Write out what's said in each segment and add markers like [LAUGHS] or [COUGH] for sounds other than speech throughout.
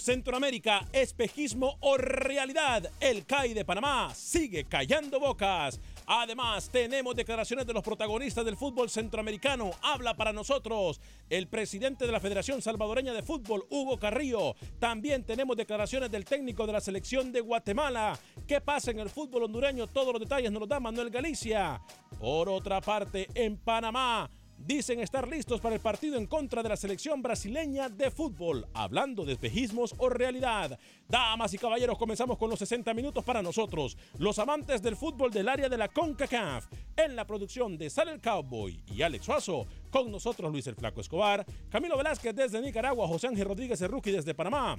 Centroamérica, espejismo o realidad, el CAI de Panamá sigue callando bocas. Además, tenemos declaraciones de los protagonistas del fútbol centroamericano. Habla para nosotros el presidente de la Federación Salvadoreña de Fútbol, Hugo Carrillo. También tenemos declaraciones del técnico de la selección de Guatemala. ¿Qué pasa en el fútbol hondureño? Todos los detalles nos los da Manuel Galicia. Por otra parte, en Panamá dicen estar listos para el partido en contra de la selección brasileña de fútbol, hablando de espejismos o realidad. Damas y caballeros, comenzamos con los 60 minutos para nosotros, los amantes del fútbol del área de la CONCACAF, en la producción de Sal el Cowboy y Alex Suazo, con nosotros Luis el Flaco Escobar, Camilo Velázquez desde Nicaragua, José Ángel Rodríguez Rookie desde Panamá.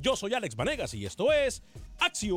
Yo soy Alex Vanegas y esto es Acción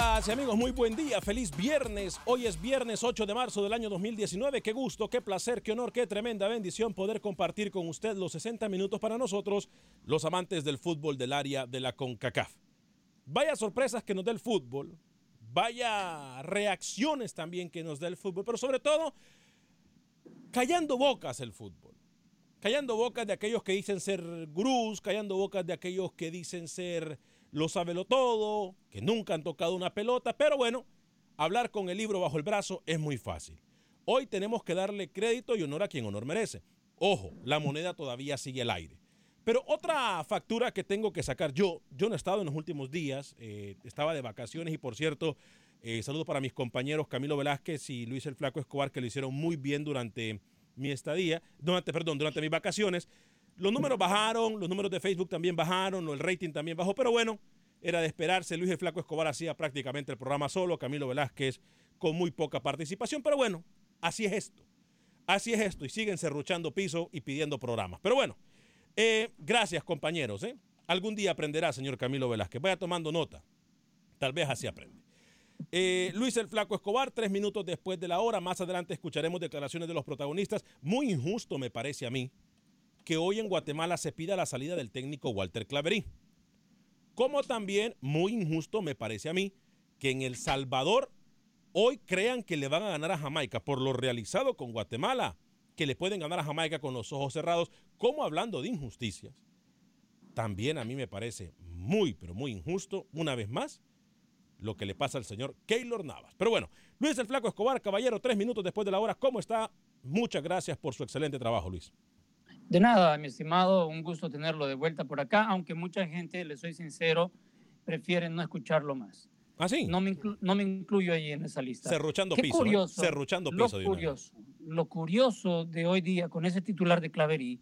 Amigas y amigos? Muy buen día, feliz viernes. Hoy es viernes 8 de marzo del año 2019. Qué gusto, qué placer, qué honor, qué tremenda bendición poder compartir con usted los 60 minutos para nosotros, los amantes del fútbol del área de la CONCACAF. Vaya sorpresas que nos da el fútbol, vaya reacciones también que nos da el fútbol, pero sobre todo, callando bocas el fútbol. Callando bocas de aquellos que dicen ser gurús, callando bocas de aquellos que dicen ser lo sabelo todo, que nunca han tocado una pelota, pero bueno, hablar con el libro bajo el brazo es muy fácil. Hoy tenemos que darle crédito y honor a quien honor merece. Ojo, la moneda todavía sigue al aire. Pero otra factura que tengo que sacar yo, yo no he estado en los últimos días, eh, estaba de vacaciones y por cierto, eh, saludo para mis compañeros Camilo Velázquez y Luis el Flaco Escobar que lo hicieron muy bien durante mi estadía, durante, perdón, durante mis vacaciones. Los números bajaron, los números de Facebook también bajaron, el rating también bajó, pero bueno, era de esperarse. Luis el Flaco Escobar hacía prácticamente el programa solo, Camilo Velázquez con muy poca participación, pero bueno, así es esto. Así es esto, y siguen serruchando piso y pidiendo programas. Pero bueno, eh, gracias compañeros. ¿eh? Algún día aprenderá, señor Camilo Velázquez. Vaya tomando nota. Tal vez así aprende. Eh, Luis el Flaco Escobar, tres minutos después de la hora. Más adelante escucharemos declaraciones de los protagonistas. Muy injusto me parece a mí que hoy en Guatemala se pida la salida del técnico Walter Claverí. Como también muy injusto me parece a mí que en El Salvador hoy crean que le van a ganar a Jamaica por lo realizado con Guatemala, que le pueden ganar a Jamaica con los ojos cerrados, como hablando de injusticias. También a mí me parece muy, pero muy injusto, una vez más, lo que le pasa al señor Keylor Navas. Pero bueno, Luis el Flaco Escobar, caballero, tres minutos después de la hora, ¿cómo está? Muchas gracias por su excelente trabajo, Luis. De nada, mi estimado, un gusto tenerlo de vuelta por acá, aunque mucha gente, le soy sincero, prefiere no escucharlo más. ¿Ah, sí? No me, inclu no me incluyo ahí en esa lista. Cerruchando Qué piso. ¿eh? curioso, Cerruchando lo piso. vez. curioso, lo curioso de hoy día con ese titular de Claverí,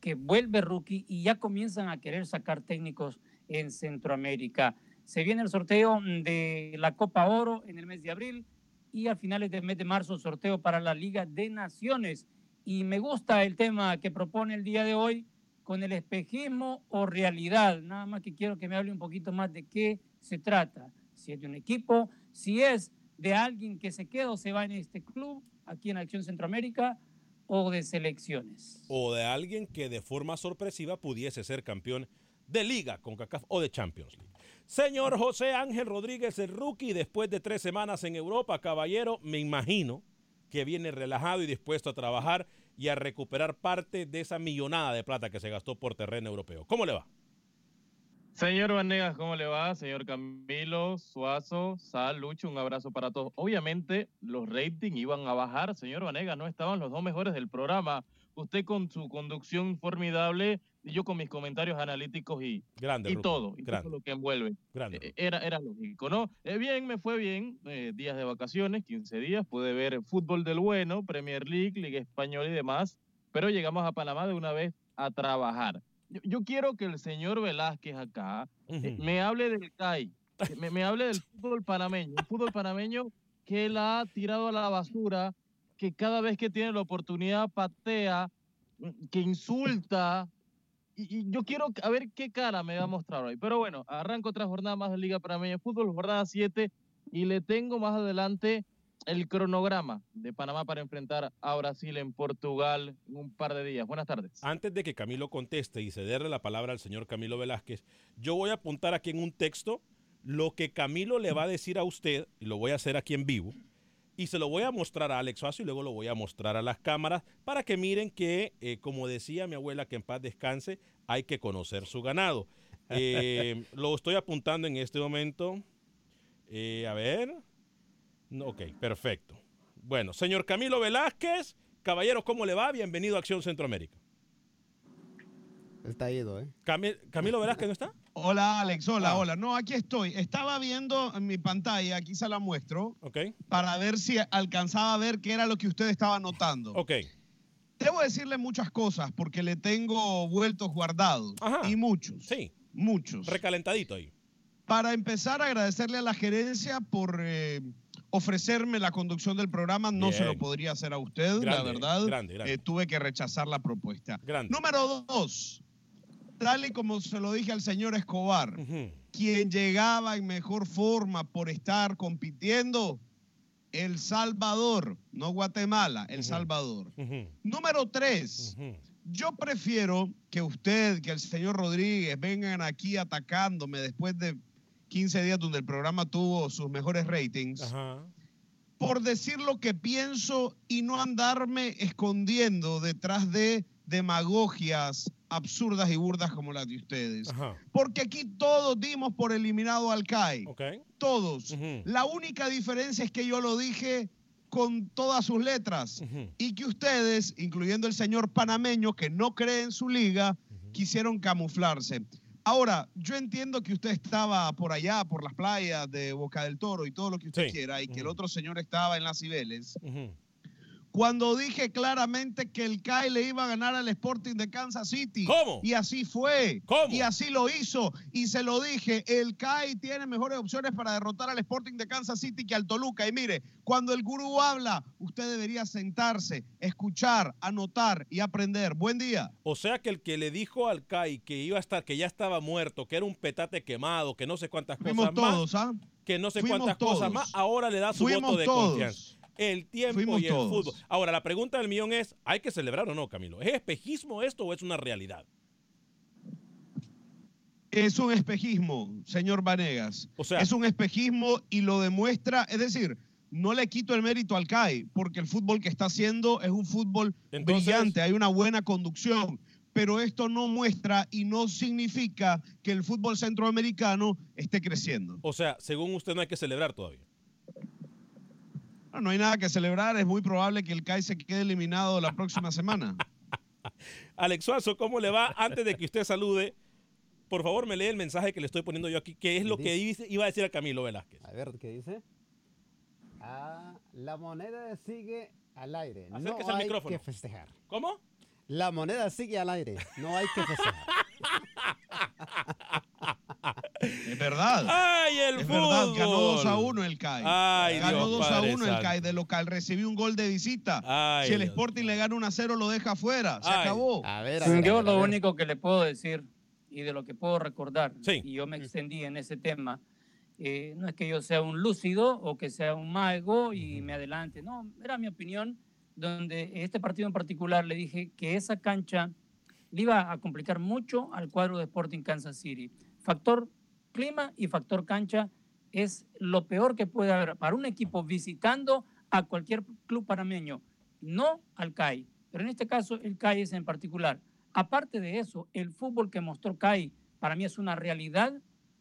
que vuelve rookie y ya comienzan a querer sacar técnicos en Centroamérica. Se viene el sorteo de la Copa Oro en el mes de abril y a finales del mes de marzo sorteo para la Liga de Naciones. Y me gusta el tema que propone el día de hoy con el espejismo o realidad. Nada más que quiero que me hable un poquito más de qué se trata. Si es de un equipo, si es de alguien que se queda o se va en este club aquí en Acción Centroamérica o de selecciones. O de alguien que de forma sorpresiva pudiese ser campeón de Liga con CACAF o de Champions League. Señor José Ángel Rodríguez, el rookie, después de tres semanas en Europa, caballero, me imagino que viene relajado y dispuesto a trabajar y a recuperar parte de esa millonada de plata que se gastó por terreno europeo. ¿Cómo le va? Señor Vanegas, ¿cómo le va? Señor Camilo, Suazo, Sal, Lucho, un abrazo para todos. Obviamente los ratings iban a bajar, señor Vanegas, no estaban los dos mejores del programa. Usted con su conducción formidable yo con mis comentarios analíticos y, Grande, y todo, y grande. todo lo que envuelve. Grande, Eh, Era, era lógico, ¿no? Eh, bien, me fue bien, eh, días de vacaciones, 15 días, pude ver fútbol del bueno, Premier League, Liga Española y demás, pero llegamos a Panamá de una vez a trabajar. Yo, yo quiero que el señor Velázquez acá eh, me hable del CAI, me, me hable del [LAUGHS] fútbol panameño, un fútbol panameño que él ha tirado a la basura, que cada vez que tiene la oportunidad patea, mm, que insulta, y, yo quiero a ver qué cara me va a mostrar hoy. Pero bueno, arranco otra jornada más de Liga Panameña de Fútbol, jornada 7, y le tengo más adelante el cronograma de Panamá para enfrentar a Brasil en Portugal en un par de días. Buenas tardes. Antes de que Camilo conteste y cederle la palabra al señor Camilo Velázquez, yo voy a apuntar aquí en un texto lo que Camilo le va a decir a usted, y lo voy a hacer aquí en vivo, y se lo voy a mostrar a Alex Suazo y luego lo voy a mostrar a las cámaras para que miren que, eh, como decía mi abuela, que en paz descanse, hay que conocer su ganado. [LAUGHS] Eh, lo estoy apuntando en este momento. Eh, a ver. No, ok, perfecto. Bueno, señor Camilo Velázquez, caballeros, ¿cómo le va? Bienvenido a Acción Centroamérica. Está ido, ¿eh? Cami- Camilo Velázquez, ¿no está? Hola Alex, hola, Ah. hola. No, aquí estoy. Estaba viendo en mi pantalla, aquí se la muestro, Ok, para ver si alcanzaba a ver qué era lo que usted estaba notando. ok. Debo decirle muchas cosas porque le tengo vueltos guardados. Ajá. Y muchos. Sí, Muchos. recalentadito ahí. Para empezar, agradecerle a la gerencia por eh, ofrecerme la conducción del programa. No Bien. se lo podría hacer a usted, la verdad. grande, grande. Eh, tuve que rechazar la propuesta. Grande. Número dos, tal y como se lo dije al señor Escobar, quien llegaba en mejor forma por estar compitiendo, El Salvador, no Guatemala, El. Salvador. Número tres, yo prefiero que usted, que el señor Rodríguez vengan aquí atacándome después de 15 días donde el programa tuvo sus mejores ratings, Ajá. por decir lo que pienso y no andarme escondiendo detrás de demagogias absurdas y burdas como las de ustedes. Ajá. Porque aquí todos dimos por eliminado al CAI. Ok. Todos. Ujú. La única diferencia es que yo lo dije con todas sus letras Ujú. y que ustedes, incluyendo el señor panameño que no cree en su liga, quisieron camuflarse. Ahora, yo entiendo que usted estaba por allá, por las playas de Boca del Toro y todo lo que usted Sí. quiera, y que el otro señor estaba en las Cibeles. Cuando dije claramente que el CAI le iba a ganar al Sporting de Kansas City. ¿Cómo? Y así fue. ¿Cómo? Y así lo hizo. Y se lo dije, el CAI tiene mejores opciones para derrotar al Sporting de Kansas City que al Toluca. Y mire, cuando el gurú habla, usted debería sentarse, escuchar, anotar y aprender. Buen día. O sea que el que le dijo al CAI que iba a estar, que ya estaba muerto, que era un petate quemado, que no sé cuántas Fuimos cosas todos, más, ¿ah? que no sé Fuimos cuántas todos. cosas más, ahora le da su Fuimos voto de todos. confianza. El tiempo Fuimos y el todos. fútbol. Ahora, la pregunta del millón es, ¿hay que celebrar o no, Camilo? ¿Es espejismo esto o es una realidad? Es un espejismo, señor Vanegas. O sea- es un espejismo y lo demuestra, es decir, no le quito el mérito al CAI, porque el fútbol que está haciendo es un fútbol Entonces- brillante, hay una buena conducción, pero esto no muestra y no significa que el fútbol centroamericano esté creciendo. O sea, según usted no hay que celebrar todavía. No, no hay nada que celebrar, es muy probable que el CAI se quede eliminado la próxima semana. Alex Suazo, ¿cómo le va? Antes de que usted salude, por favor me lee el mensaje que le estoy poniendo yo aquí, que es lo que dice- iba a decir a Camilo Velázquez. A ver, ¿qué dice? Ah, la moneda sigue al aire. No Acérquese al hay micrófono. que festejar. ¿Cómo? La moneda sigue al aire. No hay que festejar. [LAUGHS] Es verdad. ¡Ay, el es fútbol! verdad, ganó 2 a 1 el CAI. Ay, ganó Dios 2 a Padre 1 el. CAI de local, recibió un gol de visita. Ay, si el Dios Sporting le gana 1 a 0, lo deja afuera. Se Ay. acabó. A ver, a ver, a Yo ver, a lo ver. único que le puedo decir y de lo que puedo recordar, Sí. y yo me extendí en ese tema, eh, no es que yo sea un lúcido o que sea un mago y me adelante, no, era mi opinión, donde este partido en particular le dije que esa cancha le iba a complicar mucho al cuadro de Sporting Kansas City. Factor clima y factor cancha es lo peor que puede haber para un equipo visitando a cualquier club panameño, no al CAI, pero en este caso el CAI es en particular. Aparte de eso, el fútbol que mostró CAI para mí es una realidad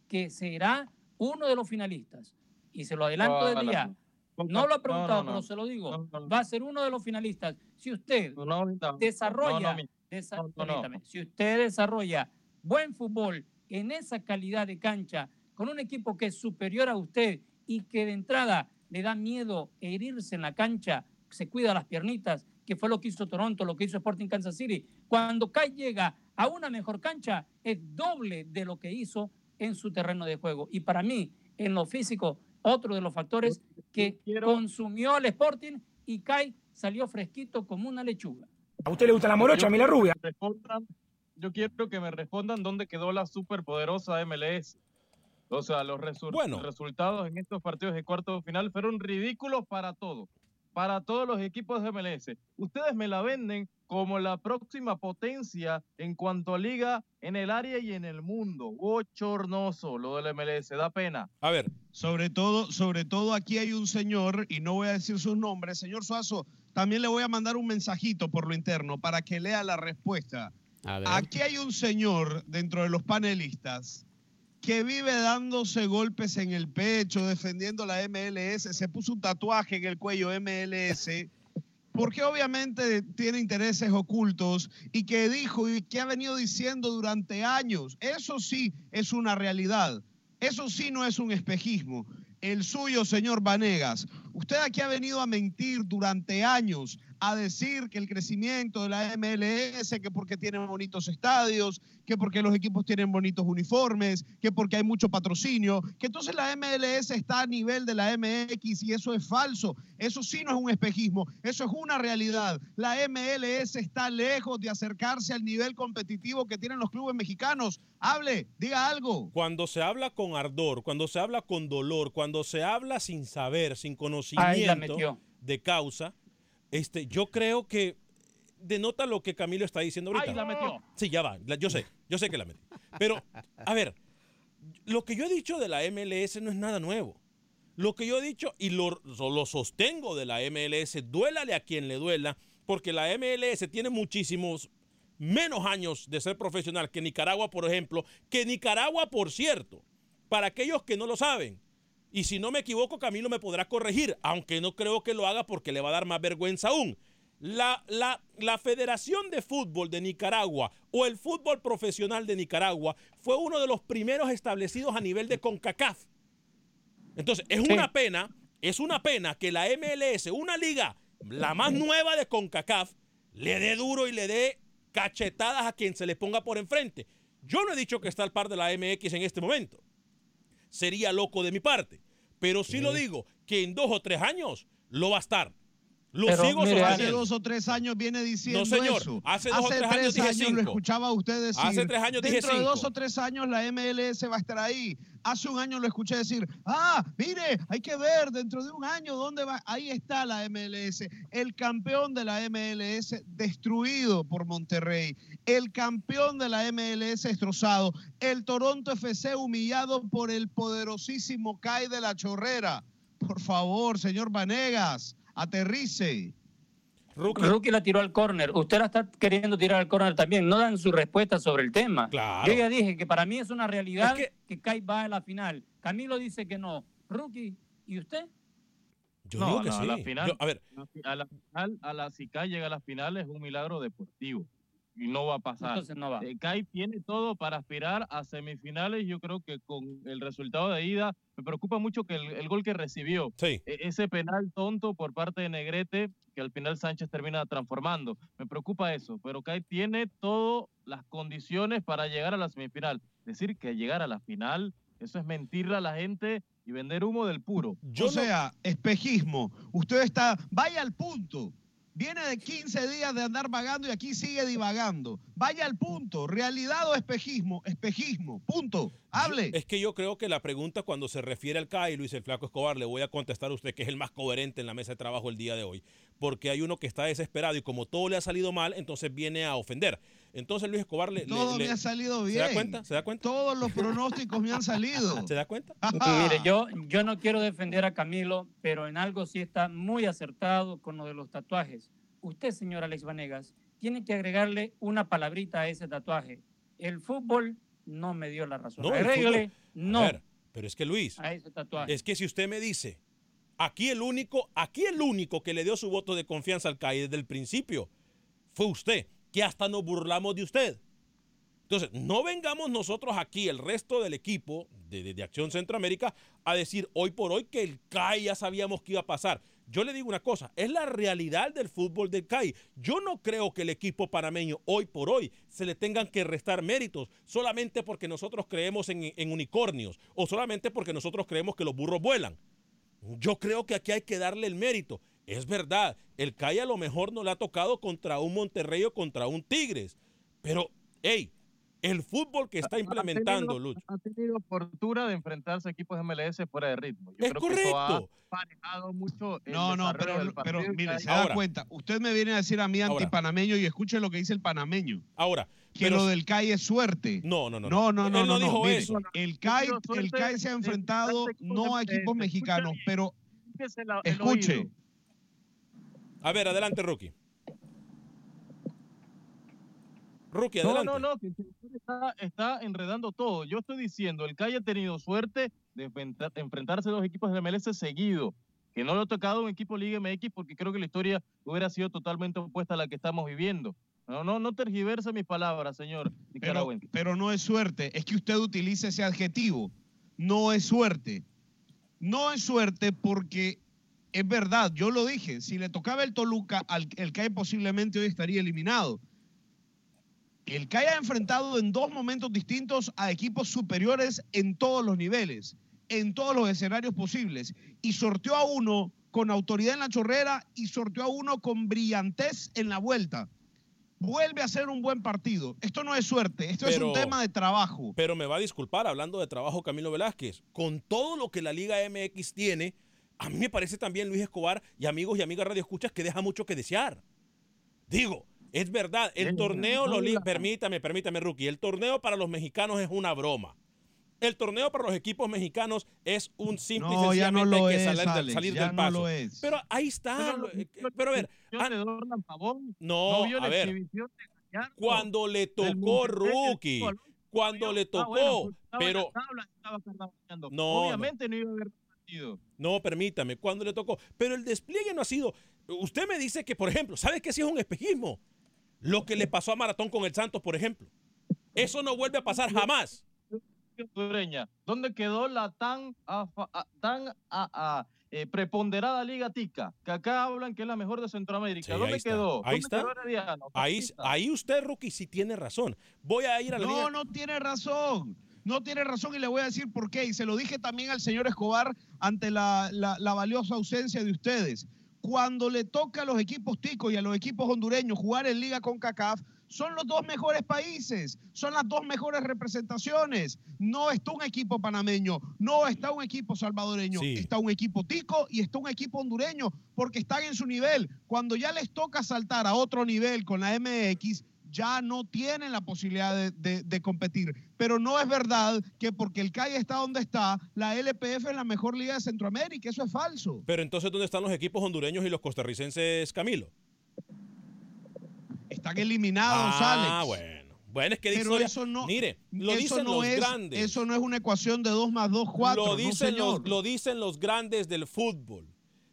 que será uno de los finalistas. Y se lo adelanto desde ya. No, lo ha preguntado, no, no. pero se lo digo. Va a ser uno de los finalistas. Si usted desarrolla, desa- permítame, si usted desarrolla buen fútbol en esa calidad de cancha, con un equipo que es superior a usted y que de entrada le da miedo herirse en la cancha, se cuida las piernitas, que fue lo que hizo Toronto, lo que hizo Sporting Kansas City. Cuando Kai llega a una mejor cancha, es doble de lo que hizo en su terreno de juego. Y para mí, en lo físico, otro de los factores que consumió al Sporting y Kai salió fresquito como una lechuga. ¿A usted le gusta la morocha, a mí la rubia? Respondan- yo quiero que me respondan dónde quedó la superpoderosa MLS. O sea, los resu- Bueno. resultados en estos partidos de cuarto de final fueron ridículos para todos, para todos los equipos de MLS. Ustedes me la venden como la próxima potencia en cuanto a liga en el área y en el mundo. Bochornoso lo del MLS, da pena. A ver, Sobre todo, sobre todo aquí hay un señor, y no voy a decir sus nombres, señor Suazo, también le voy a mandar un mensajito por lo interno para que lea la respuesta. Aquí hay un señor dentro de los panelistas que vive dándose golpes en el pecho, defendiendo la MLS, se puso un tatuaje en el cuello MLS, porque obviamente tiene intereses ocultos y que dijo y que ha venido diciendo durante años. Eso sí es una realidad. Eso sí no es un espejismo. El suyo, señor Vanegas. Usted aquí ha venido a mentir durante años, a decir que el crecimiento de la MLS, que porque tienen bonitos estadios, que porque los equipos tienen bonitos uniformes, que porque hay mucho patrocinio, que entonces la MLS está a nivel de la MX y eso es falso. Eso sí no es un espejismo, eso es una realidad. La MLS está lejos de acercarse al nivel competitivo que tienen los clubes mexicanos. Hable, diga algo. cuando se habla con ardor, cuando se habla con dolor, cuando se habla sin saber, sin conocimiento de causa, este, yo creo que denota lo que Camilo está diciendo ahorita. ¡Ay, la metió! Sí, ya va. Yo sé, yo sé que la metí. Pero, a ver, lo que yo he dicho de la MLS no es nada nuevo. Lo que yo he dicho y lo, lo sostengo de la MLS, duélale a quien le duela, porque la MLS tiene muchísimos menos años de ser profesional que Nicaragua, por ejemplo, que Nicaragua, por cierto, para aquellos que no lo saben. Y si no me equivoco, Camilo me podrá corregir, aunque no creo que lo haga porque le va a dar más vergüenza aún. La, la, la Federación de Fútbol de Nicaragua o el fútbol profesional de Nicaragua fue uno de los primeros establecidos a nivel de CONCACAF. Entonces, es Sí. una pena, es una pena que la MLS, una liga la más nueva de CONCACAF, le dé duro y le dé cachetadas a quien se le ponga por enfrente. Yo no he dicho que está al par de la MX en este momento. Sería loco de mi parte. Pero sí, lo digo, que en dos o tres años lo va a estar. Lo Pero, sigo mire, sosteniendo. hace dos o tres años viene diciendo No, señor. eso. Hace dos o tres años dije lo cinco. escuchaba a usted decir. Hace tres años dije Dentro de dos o tres años la MLS va a estar ahí. Hace un año lo escuché decir, ah, mire, hay que ver dentro de un año dónde va. Ahí está la MLS. El campeón de la MLS destruido por Monterrey. El campeón de la MLS destrozado. El Toronto FC humillado por el poderosísimo CAI de la Chorrera. Por favor, señor Vanegas, aterrice. Rookie. la tiró al córner. Usted la está queriendo tirar al córner también. No dan su respuesta sobre el tema. Claro. Yo ya dije que para mí es una realidad Es que... Kai va a la final. Camilo dice que no. Rookie, ¿y usted? Yo no, digo que no, sí. a la final, Yo- a ver, a la final, a la si Kai llega a la final es un milagro deportivo y no va a pasar. Entonces no va. Eh, Kai tiene todo para aspirar a semifinales. Yo creo que con el resultado de ida, me preocupa mucho que el, el gol que recibió, Sí. e- ese penal tonto por parte de Negrete, que al final Sánchez termina transformando. Me preocupa eso, pero Kai tiene todas las condiciones para llegar a la semifinal. Decir que llegar a la final, eso es mentirle a la gente y vender humo del puro. o sea, espejismo. Usted está, vaya al punto. Viene de 15 días de andar vagando y aquí sigue divagando. Vaya al punto. ¿Realidad o espejismo? Espejismo. Punto. Hable. Es que yo creo que la pregunta cuando se refiere al CAI, Luis el Flaco Escobar, le voy a contestar a usted que es el más coherente en la mesa de trabajo el día de hoy. Porque hay uno que está desesperado y como todo le ha salido mal, entonces viene a ofender. Entonces Luis Escobar le... Todo le- me ha salido bien. ¿Se da cuenta? ¿Se da cuenta? Todos los pronósticos me han salido. [LAUGHS] ¿Se da cuenta? [LAUGHS] Mire, yo, yo no quiero defender a Camilo, pero en algo sí está muy acertado con lo de los tatuajes. Usted, señor Alex Vanegas, tiene que agregarle una palabrita a ese tatuaje. El fútbol no me dio la razón. No, el Agréguele fútbol- no A ver, pero es que Luis, a ese tatuaje. es que si usted me dice, aquí el único, aquí el único que le dio su voto de confianza al CAI desde el principio fue usted, que hasta nos burlamos de usted. Entonces, no vengamos nosotros aquí, el resto del equipo de, de- Acción Centroamérica, a decir hoy por hoy que el CAI ya sabíamos que iba a pasar. Yo le digo una cosa, es la realidad del fútbol del CAI. Yo no creo que el equipo panameño hoy por hoy se le tengan que restar méritos solamente porque nosotros creemos en unicornios o solamente porque nosotros creemos que los burros vuelan. Yo creo que aquí hay que darle el mérito. Es verdad, el CAI a lo mejor no le ha tocado contra un Monterrey o contra un Tigres. Pero, hey, el fútbol que está implementando, ha tenido, Lucho. ha tenido fortuna de enfrentarse a equipos MLS fuera de ritmo. Yo Es creo que eso ha correcto. mucho el No, no, pero, del pero mire, se Ahora, da cuenta. Usted me viene a decir a mí antipanameño y escuche lo que dice el panameño. Ahora, Que pero- lo del CAI es suerte. No, no, no. No, no, no, Él no no, dijo mire, eso. El CAI, el CAI se ha enfrentado no a equipos mexicanos, pero escuche. oído. A ver, adelante, Rookie. Rookie, No, adelante. no, no, usted está, está enredando todo. Yo estoy diciendo, el CAI ha tenido suerte de enfrentar- enfrentarse a dos equipos de MLS seguido, que no le ha tocado un equipo Liga MX porque creo que la historia hubiera sido totalmente opuesta a la que estamos viviendo. No, no, no tergiverse mis palabras, señor Pero, pero no es suerte, es que usted utiliza ese adjetivo. No es suerte. No es suerte porque es verdad, yo lo dije, si le tocaba el Toluca, al, el CAI posiblemente hoy estaría eliminado. El CAI ha enfrentado en dos momentos distintos a equipos superiores en todos los niveles, en todos los escenarios posibles, y sorteó a uno con autoridad en la chorrera y sorteó a uno con brillantez en la vuelta vuelve a ser un buen partido. Esto no es suerte, esto es un tema de trabajo. Pero me va a disculpar, hablando de trabajo, Camilo Velázquez, con todo lo que la Liga MX tiene, a mí me parece también Luis Escobar y amigos y amigas Radio Escuchas que deja mucho que desear. Digo, es verdad, el torneo, no, lo li- la- permítame, permítame, Rookie, el torneo para los mexicanos es una broma. El torneo para los equipos mexicanos es un simple No, y ya no sencillamente lo que es, salir, del- Alex, salir ya del no paso. lo es. Pero ahí está. Pero, eh, pero a ver, Pavón, no, a ver, cuando le tocó Rookie, cuando le ah, tocó, bueno, pues, pero tabla. No, Obviamente no. iba a haber partido. No, permítame, cuando le tocó. Pero el despliegue no ha sido. Usted me dice que, por ejemplo, ¿sabe qué sí es un espejismo? Lo que le pasó a Maratón con el Santos, por ejemplo. Eso no vuelve a pasar jamás. Hondureña, ¿dónde quedó la tan, a- tan a- eh, preponderada Liga Tica, que acá hablan que es la mejor de Centroamérica. Sí, ¿Dónde ahí quedó? Ahí ¿Dónde está. quedó? Ahí, Está. ahí usted, Rookie, sí tiene razón. Voy a ir a la No, liga. no tiene razón. No tiene razón y le voy a decir por qué. Y se lo dije también al señor Escobar ante la, la- la valiosa ausencia de ustedes. Cuando le toca a los equipos ticos y a los equipos hondureños jugar en Liga con CACAF, son los dos mejores países, son las dos mejores representaciones. No está un equipo panameño, no está un equipo salvadoreño, Sí. está un equipo tico y está un equipo hondureño, porque están en su nivel. Cuando ya les toca saltar a otro nivel con la MX, ya no tienen la posibilidad de, de- de competir. Pero no es verdad que porque el CAI está donde está, la LPF es la mejor liga de Centroamérica. Eso es falso. Pero entonces, ¿dónde están los equipos hondureños y los costarricenses, Camilo? Están eliminados, Ah, Alex. bueno. Bueno, es que Pero historia- eso no, Mire, lo eso dicen no los es, grandes. Eso no es una ecuación de 2 más 2, 4. lo, no, los, lo dicen los grandes del fútbol.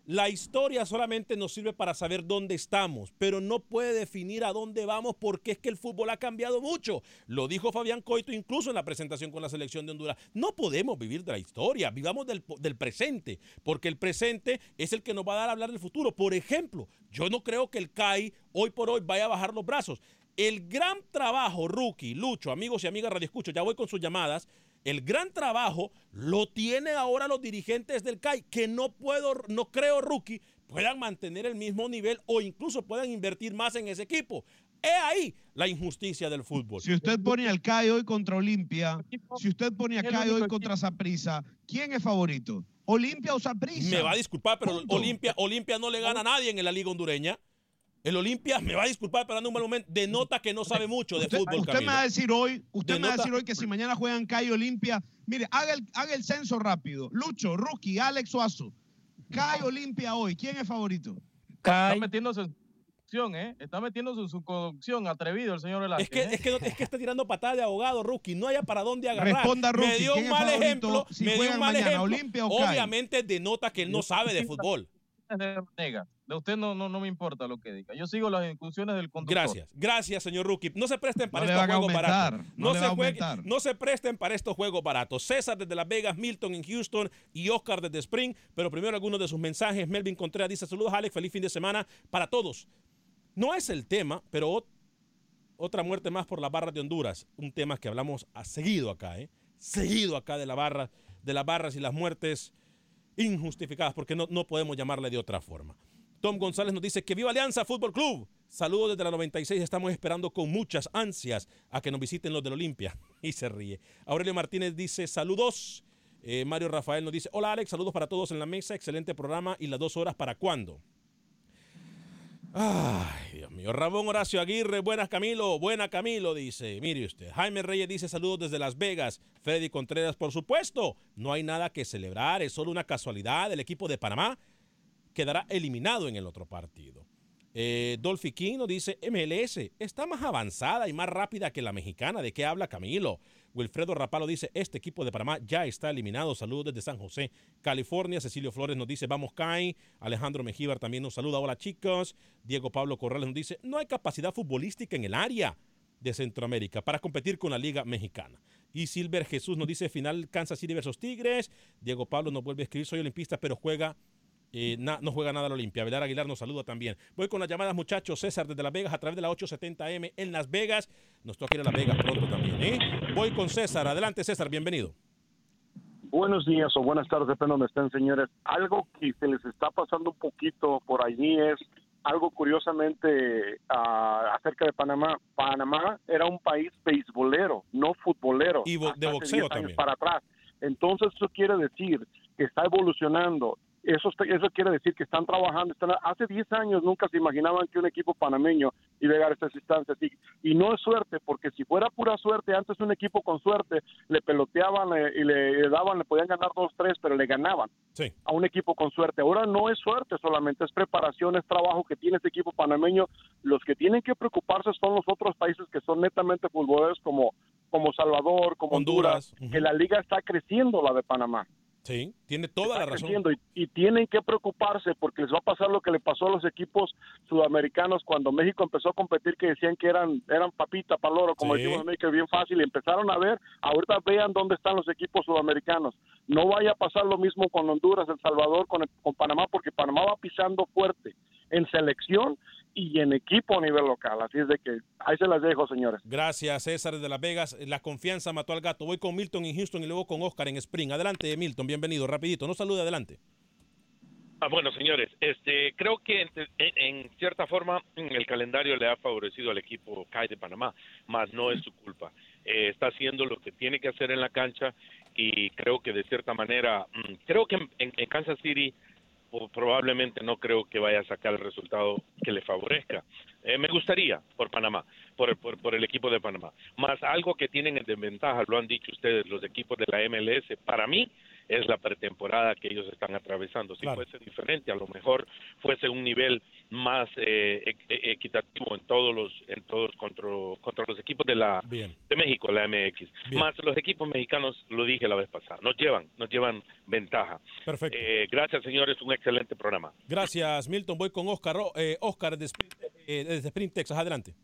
La historia solamente nos sirve para saber dónde estamos, pero no puede definir a dónde vamos porque es que el fútbol ha cambiado mucho. Lo dijo Fabián Coito incluso en la presentación con la selección de Honduras. No podemos vivir de la historia, vivamos del, presente, porque el presente es el que nos va a dar a hablar del futuro. Por ejemplo, yo no creo que el CAI hoy por hoy vaya a bajar los brazos. El gran trabajo, Rookie, Lucho, amigos y amigas Radio Escucho, ya voy con sus llamadas. El gran trabajo lo tienen ahora los dirigentes del CAI, que no puedo, no creo, Rookie, puedan mantener el mismo nivel o incluso puedan invertir más en ese equipo. He ahí la injusticia del fútbol. Si usted pone al CAI hoy contra Olimpia, si usted pone a El CAI hoy contra Saprissa, ¿quién es favorito? ¿Olimpia o Saprissa? Me va a disculpar, pero. Olimpia, Olimpia no le gana a nadie en la liga hondureña. El Olimpia me va a disculpar, pero dando un mal momento, denota que no sabe mucho de Usted, fútbol. usted me va a decir hoy, usted me va a decir hoy que si mañana juegan CAI y Olimpia, mire, haga el, haga el censo rápido. Lucho, Rookie, Alex Suazo. CAI Olimpia hoy, ¿quién es favorito? Está metiéndose en su conducción, ¿eh? Está metiéndose en su conducción, atrevido el señor Velázquez. Es que, ¿eh? es, que, no- es que está tirando patada de abogado, Rookie. No haya para dónde agarrar. Responda, me Rookie, dio ¿quién un mal ejemplo. si me dio un mal mañana, ejemplo. Olimpia o? Obviamente denota que él no sabe de fútbol. de. De usted no, no, no me importa lo que diga. Yo sigo las instrucciones del conductor. Gracias, gracias, señor Rookie. No se presten para No estos juegos aumentar, baratos. no le se no se presten para estos juegos baratos. César desde Las Vegas, Milton en Houston y Oscar desde Spring. Pero primero algunos de sus mensajes. Melvin Contreras dice: Saludos, Alex. Feliz fin de semana para todos. No es el tema, pero ot- otra muerte más por las barras de Honduras. Un tema que hablamos a seguido acá, ¿eh? Seguido acá de la barra, de las barras y las muertes injustificadas, porque no, no podemos llamarle de otra forma. Tom González nos dice que viva Alianza Fútbol Club. Saludos desde la 96. Estamos esperando con muchas ansias a que nos visiten los del Olimpia. [LAUGHS] Y se ríe. Aurelio Martínez dice saludos. Eh, Mario Rafael nos dice, hola Alex, saludos para todos en la mesa, excelente programa y las dos horas para cuándo. Ay, Dios mío. Ramón Horacio Aguirre, buenas Camilo, buena Camilo, dice. Mire usted. Jaime Reyes dice saludos desde Las Vegas. Freddy Contreras, por supuesto. No hay nada que celebrar, es solo una casualidad. El equipo de Panamá quedará eliminado en el otro partido. Eh, Dolphy King nos dice, MLS está más avanzada y más rápida que la mexicana. ¿De qué habla Camilo? Wilfredo Rapalo dice, este equipo de Panamá ya está eliminado. Saludos desde San José, California. Cecilio Flores nos dice, vamos Kai. Alejandro Mejíbar también nos saluda, hola chicos. Diego Pablo Corrales nos dice, no hay capacidad futbolística en el área de Centroamérica para competir con la Liga Mexicana. Y Silver Jesús nos dice, final Kansas City versus Tigres. Diego Pablo nos vuelve a escribir, soy olimpista, pero juega eh, na- no juega nada la Olimpia. Velar Aguilar nos saluda también. Voy con las llamadas, muchachos. César desde Las Vegas a través de la 870M en Las Vegas. Nos toca ir a Las Vegas pronto también. ¿eh? Voy con César. Adelante, César. Bienvenido. Buenos días o buenas tardes, depende de donde estén, señores. Algo que se les está pasando un poquito por allí es algo curiosamente ah, acerca de Panamá. Panamá era un país beisbolero, no futbolero. Y bo- de boxeo 10 años también. Para atrás. Entonces eso quiere decir que está evolucionando. Eso, eso quiere decir que están trabajando. Están, hace 10 años nunca se imaginaban que un equipo panameño iba a llegar a estas instancias. Y, y no es suerte, porque si fuera pura suerte, antes un equipo con suerte le peloteaban y le daban, le podían ganar 2-3, pero le ganaban Sí. a un equipo con suerte. Ahora no es suerte solamente, es preparación, es trabajo que tiene este equipo panameño. Los que tienen que preocuparse son los otros países que son netamente futboleros como, como Salvador, como Honduras, Honduras, que la liga está creciendo, la de Panamá. Sí, tiene toda la razón. y tienen que preocuparse porque les va a pasar lo que le pasó a los equipos sudamericanos cuando México empezó a competir que decían que eran eran papita paloro como Sí. decimos en México bien fácil y empezaron a ver ahorita vean dónde están los equipos sudamericanos no vaya a pasar lo mismo con Honduras El Salvador con, con Panamá porque Panamá va pisando fuerte en selección y en equipo a nivel local así es de que ahí se las dejo señores Gracias, César de Las Vegas. La confianza mató al gato. Voy con Milton en Houston y luego con Oscar en Spring. Adelante, Milton, bienvenido, rapidito. No salude, adelante. Ah, bueno, señores, este, creo que en, en- en cierta forma el calendario le ha favorecido al equipo CAI de Panamá, más no es su culpa. Eh, está haciendo lo que tiene que hacer en la cancha y creo que de cierta manera, mm, creo que en, en- en Kansas City probablemente no creo que vaya a sacar el resultado que le favorezca. Eh, me gustaría por Panamá, por, por, por el equipo de Panamá. Más algo que tienen en desventaja, lo han dicho ustedes, los equipos de la MLS, para mí es la pretemporada que ellos están atravesando. Si fuese diferente, a lo mejor fuese un nivel más eh, e- e- equitativo en todos los en todos contra, contra los equipos de la Bien. de México, la MX. Bien. Más los equipos mexicanos, lo dije la vez pasada, nos llevan, nos llevan ventaja. Perfecto. Eh, gracias, señores, un excelente programa. Gracias, Milton. Voy con Oscar. Eh, Oscar de eh, desde Spring, Texas. Adelante.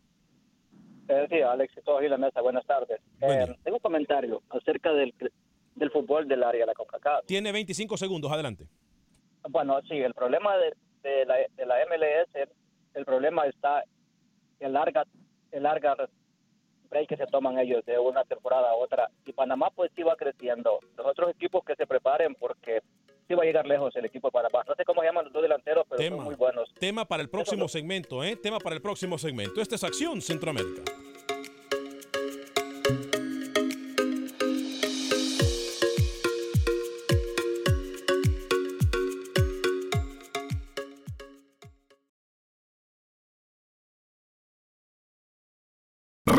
Eh, sí, Alex, y todos en la mesa, buenas tardes. Eh, tengo un comentario acerca del, del fútbol del área de la CONCACAF. Tiene 25 segundos. Adelante. Bueno, sí, el problema de, de la, de la MLS, el problema está en larga, en larga break que se toman ellos de una temporada a otra. Y Panamá pues sí va creciendo. Los otros equipos que se preparen porque sí va a llegar lejos el equipo de Panamá. No sé cómo llaman los dos delanteros, pero Tema. son muy buenos. Tema para el próximo segmento, ¿eh? Tema para el próximo segmento. Esta es Acción Centroamérica.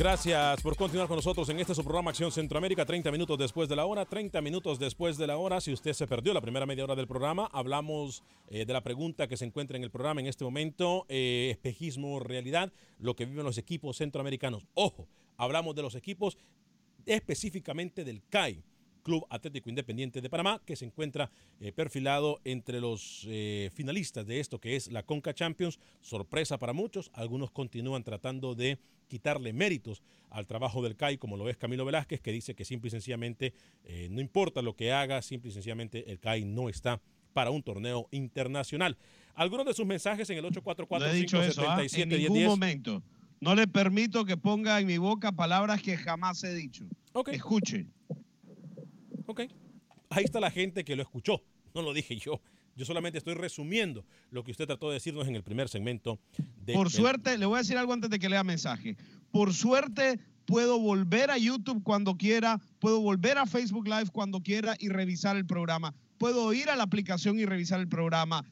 Gracias por continuar con nosotros en este su programa Acción Centroamérica. 30 minutos después de la hora, 30 minutos después de la hora. Si usted se perdió la primera media hora del programa, hablamos eh, de la pregunta que se encuentra en el programa en este momento: eh, espejismo, realidad, lo que viven los equipos centroamericanos. Ojo, hablamos de los equipos específicamente del CAI. Club Atlético Independiente de Panamá, que se encuentra eh, perfilado entre los eh, finalistas de esto que es la Conca Champions. Sorpresa para muchos, algunos continúan tratando de quitarle méritos al trabajo del CAI, como lo es Camilo Velázquez, que dice que simple y sencillamente eh, no importa lo que haga, simple y sencillamente el CAI no está para un torneo internacional. Algunos de sus mensajes en el No he dicho eso, ¿ah? 844 en ningún momento. No le permito que ponga en mi boca palabras que jamás he dicho. Escuche. Ok. Ahí está la gente que lo escuchó. No lo dije yo. Yo solamente estoy resumiendo lo que usted trató de decirnos en el primer segmento. De Por el- suerte, le voy a decir algo antes de que lea mensaje. Por suerte, puedo volver a YouTube cuando quiera, puedo volver a Facebook Live cuando quiera y revisar el programa. Puedo ir a la aplicación y revisar el programa.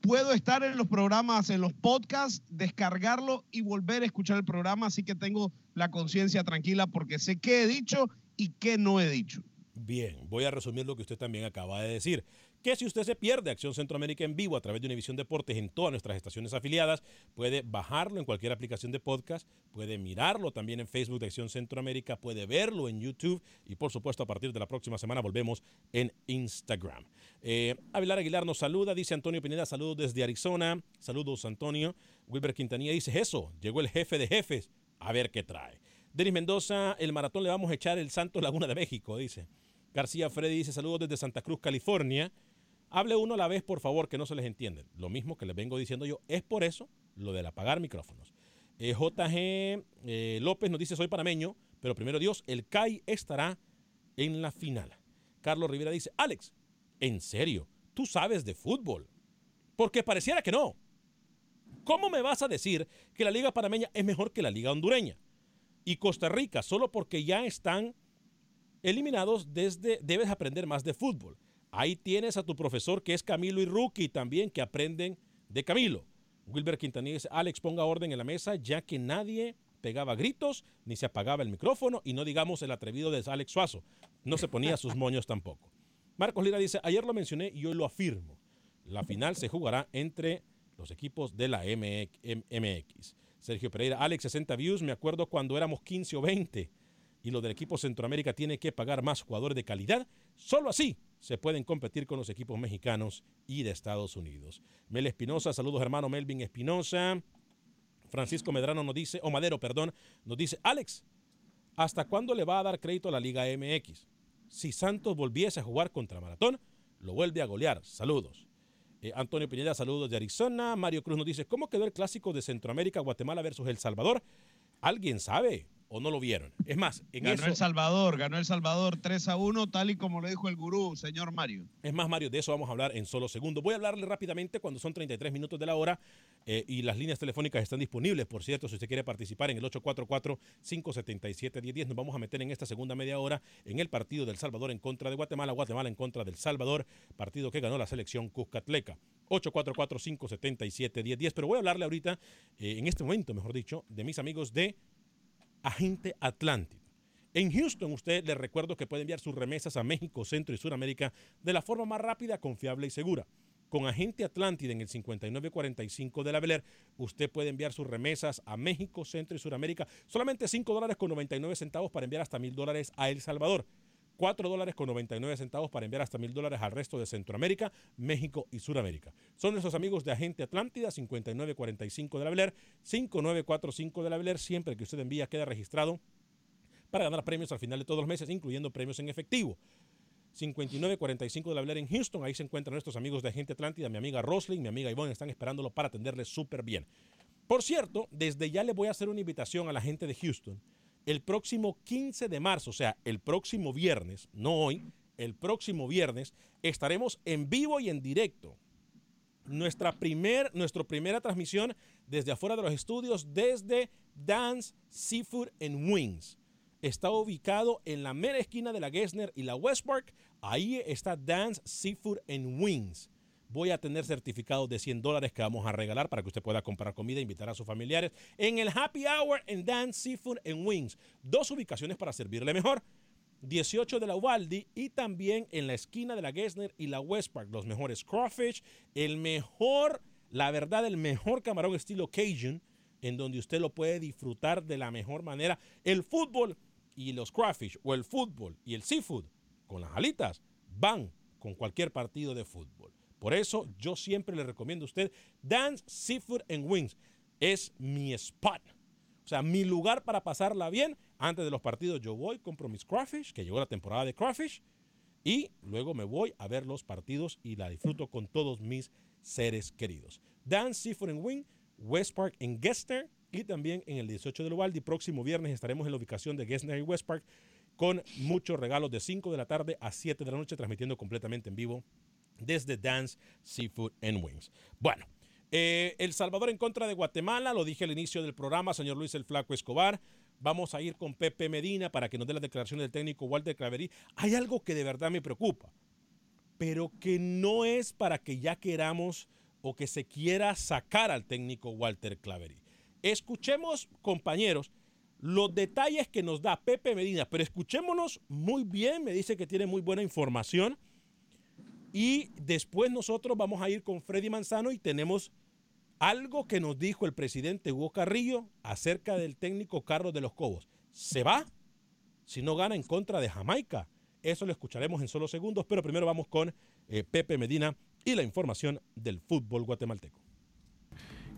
Puedo estar en los programas, en los podcasts, descargarlo y volver a escuchar el programa. Así que tengo la conciencia tranquila porque sé qué he dicho y qué no he dicho. Bien, voy a resumir lo que usted también acaba de decir. Que si usted se pierde Acción Centroamérica en vivo a través de Univisión Deportes en todas nuestras estaciones afiliadas, puede bajarlo en cualquier aplicación de podcast, puede mirarlo también en Facebook de Acción Centroamérica, puede verlo en YouTube y por supuesto a partir de la próxima semana volvemos en Instagram. Eh, Avilar Aguilar nos saluda, dice Antonio Pineda, saludos desde Arizona, saludos Antonio. Wilber Quintanilla dice eso, llegó el jefe de jefes, a ver qué trae. Denis Mendoza, el maratón le vamos a echar el Santos Laguna de México, dice. García Freddy dice saludos desde Santa Cruz, California. Hable uno a la vez, por favor, que no se les entiende. Lo mismo que les vengo diciendo yo. Es por eso lo del apagar micrófonos. Eh, JG eh, López nos dice soy panameño, pero primero Dios, el CAI estará en la final. Carlos Rivera dice, Alex, en serio, tú sabes de fútbol. Porque pareciera que no. ¿Cómo me vas a decir que la liga panameña es mejor que la liga hondureña? Y Costa Rica, solo porque ya están eliminados desde debes aprender más de fútbol. Ahí tienes a tu profesor que es Camilo y Rookie también que aprenden de Camilo. Wilber Quintanilla dice, Alex ponga orden en la mesa ya que nadie pegaba gritos ni se apagaba el micrófono y no digamos el atrevido de Alex Suazo. No se ponía sus moños tampoco. Marcos Lira dice, ayer lo mencioné y hoy lo afirmo. La final se jugará entre los equipos de la MX. Sergio Pereira, Alex, 60 views, me acuerdo cuando éramos 15 o 20 y lo del equipo Centroamérica tiene que pagar más jugadores de calidad. Solo así se pueden competir con los equipos mexicanos y de Estados Unidos. Mel Espinosa, saludos hermano Melvin Espinosa. Francisco Medrano nos dice, o Madero, perdón, nos dice, Alex, ¿hasta cuándo le va a dar crédito a la Liga MX? Si Santos volviese a jugar contra Maratón, lo vuelve a golear. Saludos. Eh, Antonio Pineda, saludos de Arizona. Mario Cruz nos dice, ¿cómo quedó el clásico de Centroamérica, Guatemala versus El Salvador? ¿Alguien sabe? O no lo vieron. Es más, en ganó El Salvador, ganó El Salvador 3 a 1, tal y como lo dijo el gurú, señor Mario. Es más, Mario, de eso vamos a hablar en solo segundos. Voy a hablarle rápidamente cuando son 33 minutos de la hora eh, y las líneas telefónicas están disponibles, por cierto, si usted quiere participar en el 844-577-1010. Nos vamos a meter en esta segunda media hora en el partido del Salvador en contra de Guatemala, Guatemala en contra del Salvador, partido que ganó la selección Cuscatleca. 844-577-1010. Pero voy a hablarle ahorita, eh, en este momento, mejor dicho, de mis amigos de Agente Atlántida. En Houston, usted le recuerdo que puede enviar sus remesas a México, Centro y Sudamérica de la forma más rápida, confiable y segura. Con Agente Atlántida en el 5945 de la Beler, usted puede enviar sus remesas a México, Centro y Sudamérica. Solamente 5 dólares con 99 centavos para enviar hasta mil dólares a El Salvador. 4 dólares con 99 centavos para enviar hasta mil dólares al resto de Centroamérica, México y Sudamérica. Son nuestros amigos de Agente Atlántida, 5945 de la Beler, 5945 de la Beler. Siempre que usted envía queda registrado para ganar premios al final de todos los meses, incluyendo premios en efectivo. 5945 de la Beler en Houston. Ahí se encuentran nuestros amigos de Agente Atlántida. Mi amiga Roslyn, mi amiga Ivonne están esperándolo para atenderles súper bien. Por cierto, desde ya le voy a hacer una invitación a la gente de Houston el próximo 15 de marzo, o sea, el próximo viernes, no hoy, el próximo viernes, estaremos en vivo y en directo. Nuestra, primer, nuestra primera transmisión desde afuera de los estudios, desde Dance Seafood and Wings. Está ubicado en la mera esquina de la Gessner y la West Park. Ahí está Dance Seafood and Wings voy a tener certificados de 100 dólares que vamos a regalar para que usted pueda comprar comida e invitar a sus familiares en el Happy Hour en Dance Seafood and Wings. Dos ubicaciones para servirle mejor. 18 de la Ubaldi y también en la esquina de la Gessner y la West Park. Los mejores crawfish, el mejor, la verdad, el mejor camarón estilo Cajun, en donde usted lo puede disfrutar de la mejor manera. El fútbol y los crawfish, o el fútbol y el seafood con las alitas, van con cualquier partido de fútbol. Por eso yo siempre le recomiendo a usted Dance Seafood and Wings. Es mi spot. O sea, mi lugar para pasarla bien. Antes de los partidos yo voy, compro mis crawfish, que llegó la temporada de crawfish, y luego me voy a ver los partidos y la disfruto con todos mis seres queridos. Dance Seafood and Wings, West Park en Gester y también en el 18 de Uvalde. Próximo viernes estaremos en la ubicación de Gessner y West Park con muchos regalos de 5 de la tarde a 7 de la noche, transmitiendo completamente en vivo desde Dance Seafood and Wings. Bueno, eh, El Salvador en contra de Guatemala, lo dije al inicio del programa, señor Luis el Flaco Escobar. Vamos a ir con Pepe Medina para que nos dé las declaraciones del técnico Walter Claverí. Hay algo que de verdad me preocupa, pero que no es para que ya queramos o que se quiera sacar al técnico Walter Claverí. Escuchemos, compañeros, los detalles que nos da Pepe Medina, pero escuchémonos muy bien, me dice que tiene muy buena información y después nosotros vamos a ir con Freddy Manzano y tenemos algo que nos dijo el presidente Hugo Carrillo acerca del técnico Carlos de los Cobos. ¿Se va? Si no gana en contra de Jamaica. Eso lo escucharemos en solo segundos, pero primero vamos con eh, Pepe Medina y la información del fútbol guatemalteco.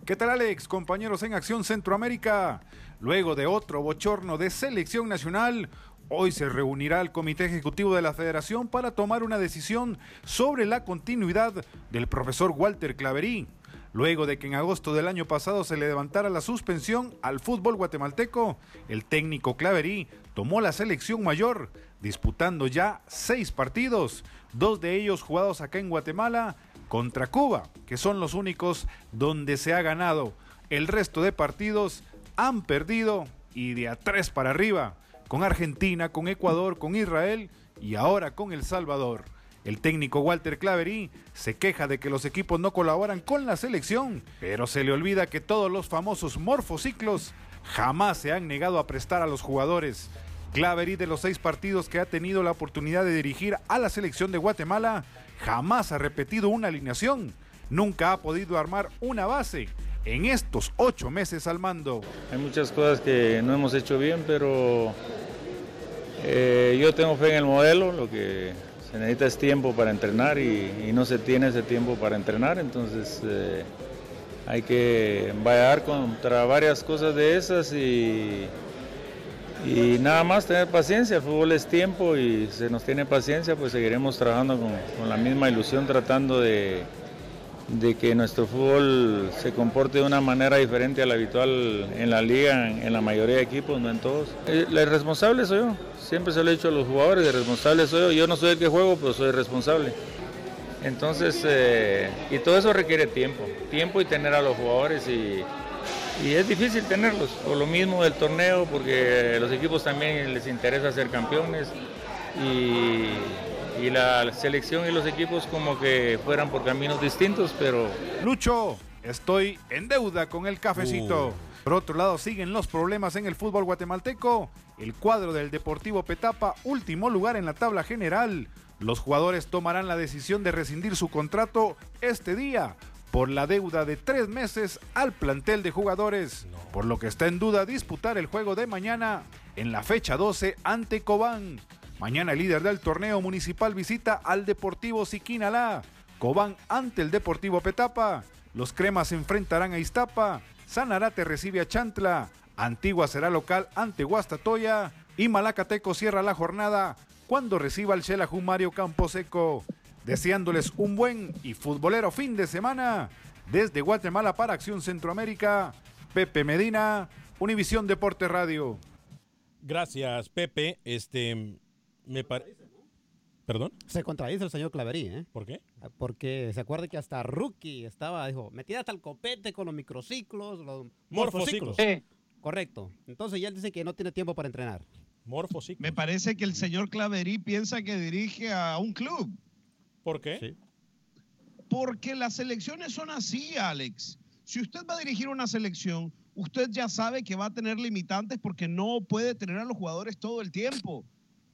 ¿Qué tal Alex? Compañeros en Acción Centroamérica. Luego de otro bochorno de selección nacional, Hoy se reunirá el Comité Ejecutivo de la Federación para tomar una decisión sobre la continuidad del profesor Walter Claverí. Luego de que en agosto del año pasado se le levantara la suspensión al fútbol guatemalteco, el técnico Claverí tomó la selección mayor, disputando ya seis partidos, dos de ellos jugados acá en Guatemala contra Cuba, que son los únicos donde se ha ganado. El resto de partidos han perdido y de a tres para arriba con Argentina, con Ecuador, con Israel y ahora con El Salvador. El técnico Walter Claverí se queja de que los equipos no colaboran con la selección, pero se le olvida que todos los famosos morfociclos jamás se han negado a prestar a los jugadores. Claverí de los seis partidos que ha tenido la oportunidad de dirigir a la selección de Guatemala, jamás ha repetido una alineación, nunca ha podido armar una base en estos ocho meses al mando. Hay muchas cosas que no hemos hecho bien, pero eh, yo tengo fe en el modelo, lo que se necesita es tiempo para entrenar y, no se tiene ese tiempo para entrenar, entonces eh, hay que vallar contra varias cosas de esas y, nada más tener paciencia, el fútbol es tiempo y se nos tiene paciencia, pues seguiremos trabajando con la misma ilusión tratando de, de que nuestro fútbol se comporte de una manera diferente a la habitual en la liga, en, la mayoría de equipos, no en todos. Eh, El responsable soy yo, siempre se lo he dicho a los jugadores, el responsable soy yo, yo no soy el que juego, pero soy responsable. Entonces, eh, y todo eso requiere tiempo, tiempo y tener a los jugadores y, y es difícil tenerlos, por lo mismo del torneo, porque los equipos también les interesa ser campeones. Y, y la selección y los equipos como que fueran por caminos distintos, pero... Lucho, estoy en deuda con el cafecito. Uh. Por otro lado, siguen los problemas en el fútbol guatemalteco. El cuadro del Deportivo Petapa, último lugar en la tabla general. Los jugadores tomarán la decisión de rescindir su contrato este día por la deuda de tres meses al plantel de jugadores, por lo que está en duda disputar el juego de mañana en la fecha 12 ante Cobán. Mañana el líder del torneo municipal visita al Deportivo Siquinalá. Cobán ante el Deportivo Petapa. Los cremas se enfrentarán a Iztapa. Sanarate recibe a Chantla. Antigua será local ante Guastatoya. Y Malacateco cierra la jornada cuando reciba el Xelajú Mario Camposeco. Deseándoles un buen y futbolero fin de semana. Desde Guatemala para Acción Centroamérica, Pepe Medina, Univisión Deporte Radio. Gracias, Pepe. Este, me parece. ¿Perdón? Se contradice el señor Claverí, ¿eh? ¿Por qué? Porque se acuerda que hasta Rookie estaba, dijo, metida hasta el copete con los microciclos, los Morfociclos. morfociclos. Correcto. Entonces ya él dice que no tiene tiempo para entrenar. Morfociclos. Me parece que el señor Claverí piensa que dirige a un club. ¿Por qué? Porque las selecciones son así, Alex. Si usted va a dirigir una selección, usted ya sabe que va a tener limitantes porque no puede tener a los jugadores todo el tiempo.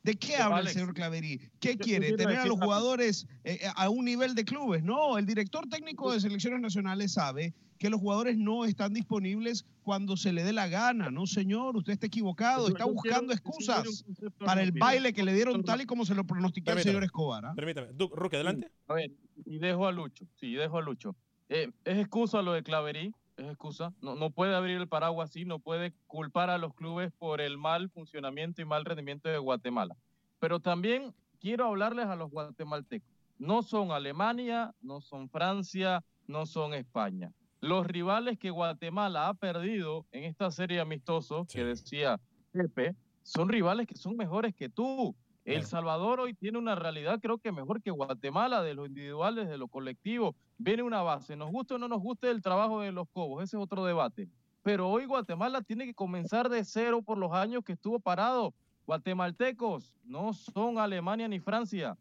¿De qué habla Alex, el señor Claverí? ¿Qué yo- yo quiere? ¿Tener a los jugadores eh, eh, a un nivel de clubes? No, el director técnico de selecciones nacionales sabe que los jugadores no están disponibles cuando se le dé la gana. No, señor, usted está equivocado. Está buscando excusas para el baile que le dieron tal y como se lo pronosticó el señor Escobar. ¿ah? Permítame. Du- Roque, adelante. A ver, y dejo a Lucho. Sí, dejo a Lucho. Eh, es excusa lo de Claverí, es excusa. No, no puede abrir el paraguas así, no puede culpar a los clubes por el mal funcionamiento y mal rendimiento de Guatemala. Pero también quiero hablarles a los guatemaltecos. No son Alemania, no son Francia, no son España. Los rivales que Guatemala ha perdido en esta serie amistoso, que decía Pepe, son rivales que son mejores que tú. El Salvador hoy tiene una realidad, creo que mejor que Guatemala, de lo individual, desde lo colectivo. Viene una base, nos guste o no nos guste el trabajo de los Cobos, ese es otro debate. Pero hoy Guatemala tiene que comenzar de cero por los años que estuvo parado. Guatemaltecos no son Alemania ni Francia.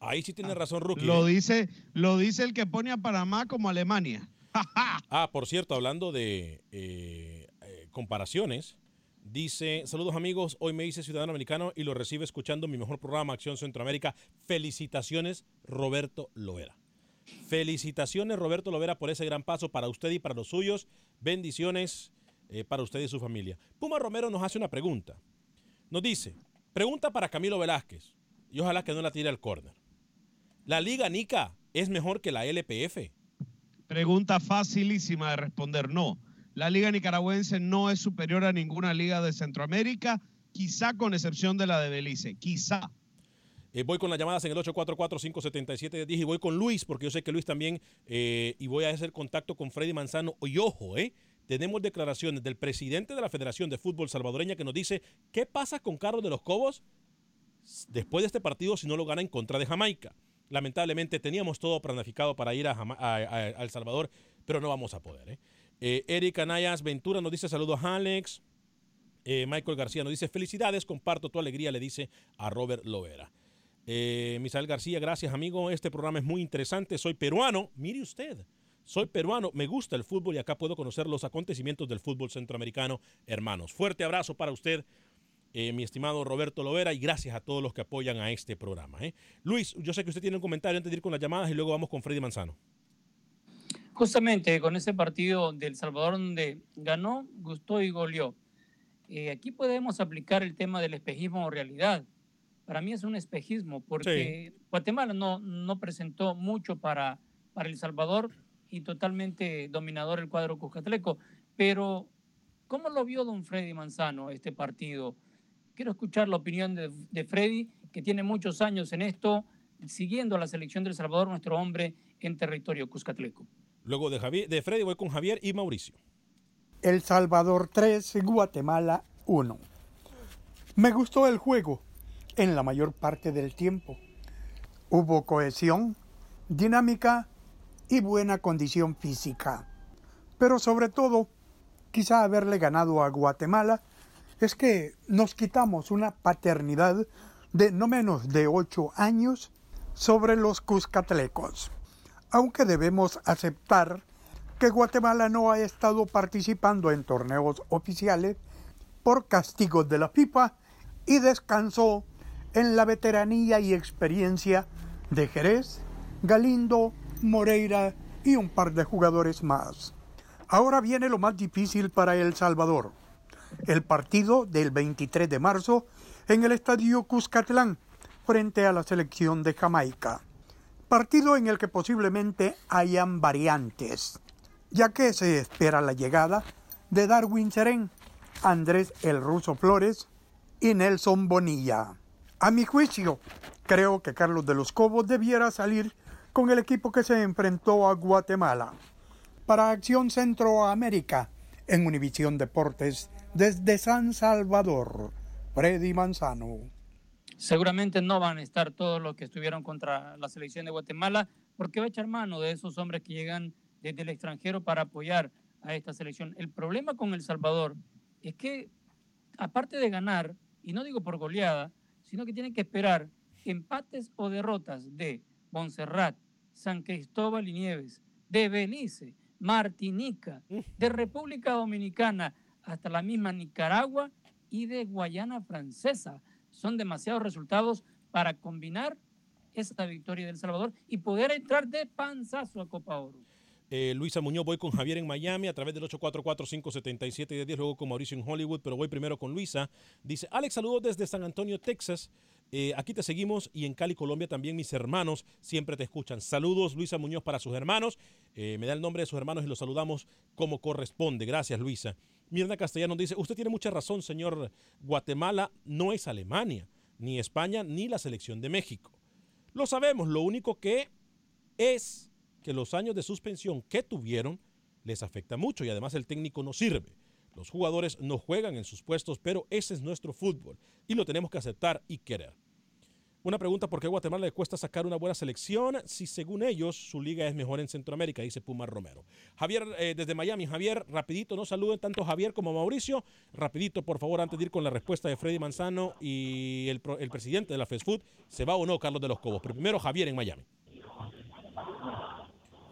Ahí sí tiene razón, Rookie. Lo dice, lo dice el que pone a Panamá como Alemania. [LAUGHS] Ah, por cierto, hablando de eh, eh, comparaciones, dice, saludos amigos, hoy me hice ciudadano americano y lo recibe escuchando mi mejor programa, Acción Centroamérica. Felicitaciones, Roberto Loera. Felicitaciones, Roberto Lovera, por ese gran paso para usted y para los suyos. Bendiciones eh, para usted y su familia. Puma Romero nos hace una pregunta. Nos dice, pregunta para Camilo Velázquez, y ojalá que no la tire al córner. ¿La Liga Nica es mejor que la LPF? Pregunta facilísima de responder. No, la liga nicaragüense no es superior a ninguna liga de Centroamérica, quizá con excepción de la de Belice, quizá. Eh, voy con las llamadas en el 844-577-10 y voy con Luis, porque yo sé que Luis también, eh, y voy a hacer contacto con Freddy Manzano. Y ojo, eh, tenemos declaraciones del presidente de la Federación de Fútbol Salvadoreña que nos dice, ¿qué pasa con Carlos de los Cobos después de este partido si no lo gana en contra de Jamaica? Lamentablemente teníamos todo planificado para ir a, a El Salvador, pero no vamos a poder. ¿eh? Eh, Eric Anayas Ventura nos dice saludos a Alex. Eh, Michael García nos dice felicidades, comparto tu alegría, le dice a Robert Lovera. Eh, Misael García, gracias amigo, este programa es muy interesante, soy peruano, mire usted, soy peruano, me gusta el fútbol y acá puedo conocer los acontecimientos del fútbol centroamericano, hermanos. Fuerte abrazo para usted eh, mi estimado Roberto Lovera, y gracias a todos los que apoyan a este programa. ¿eh? Luis, yo sé que usted tiene un comentario antes de ir con las llamadas y luego vamos con Freddy Manzano. Justamente con ese partido del Salvador donde ganó, gustó y goleó. Eh, aquí podemos aplicar el tema del espejismo o realidad. Para mí es un espejismo porque Guatemala no, no presentó mucho para, para El Salvador y totalmente dominador el cuadro Cuscatleco. Pero, ¿cómo lo vio don Freddy Manzano este partido? Quiero escuchar la opinión de, de Freddy, que tiene muchos años en esto, siguiendo a la selección del Salvador, nuestro hombre en territorio Cuscatleco. Luego de, Javier, de Freddy voy con Javier y Mauricio. El Salvador 3, Guatemala 1. Me gustó el juego en la mayor parte del tiempo. Hubo cohesión, dinámica y buena condición física. Pero sobre todo, quizá haberle ganado a Guatemala es que nos quitamos una paternidad de no menos de ocho años sobre los cuscatlecos aunque debemos aceptar que Guatemala no ha estado participando en torneos oficiales por castigos de la FIFA y descansó en la veteranía y experiencia de Jerez, Galindo, Moreira y un par de jugadores más. Ahora viene lo más difícil para El Salvador, el partido del 23 de marzo en el estadio Cuscatlán frente a la selección de Jamaica partido en el que posiblemente hayan variantes, ya que se espera la llegada de Darwin Serén, Andrés el Ruso Flores y Nelson Bonilla. A mi juicio, creo que Carlos de los Cobos debiera salir con el equipo que se enfrentó a Guatemala. Para Acción Centroamérica, en Univisión Deportes, desde San Salvador, Freddy Manzano. Seguramente no van a estar todos los que estuvieron contra la selección de Guatemala, porque va a echar mano de esos hombres que llegan desde el extranjero para apoyar a esta selección. El problema con El Salvador es que, aparte de ganar, y no digo por goleada, sino que tienen que esperar empates o derrotas de Montserrat, San Cristóbal y Nieves, de Belice, Martinica, de República Dominicana, hasta la misma Nicaragua y de Guayana Francesa son demasiados resultados para combinar esta victoria del Salvador y poder entrar de panzazo a Copa Oro. Eh, Luisa Muñoz, voy con Javier en Miami a través del 844-577-10, luego con Mauricio en Hollywood, pero voy primero con Luisa. Dice, Alex, saludos desde San Antonio, Texas. Eh, aquí te seguimos y en Cali, Colombia también mis hermanos siempre te escuchan. Saludos, Luisa Muñoz, para sus hermanos. Eh, me da el nombre de sus hermanos y los saludamos como corresponde. Gracias, Luisa. Mirna Castellano dice, usted tiene mucha razón, señor. Guatemala no es Alemania, ni España, ni la selección de México. Lo sabemos, lo único que es que los años de suspensión que tuvieron les afecta mucho y además el técnico no sirve. Los jugadores no juegan en sus puestos, pero ese es nuestro fútbol y lo tenemos que aceptar y querer. Una pregunta, ¿por qué a Guatemala le cuesta sacar una buena selección si según ellos su liga es mejor en Centroamérica? Dice Puma Romero. Javier, eh, desde Miami, Javier, rapidito, no saluden tanto Javier como Mauricio. Rapidito, por favor, antes de ir con la respuesta de Freddy Manzano y el, el presidente de la Fast Food, ¿se va o no Carlos de los Cobos? Pero primero Javier en Miami.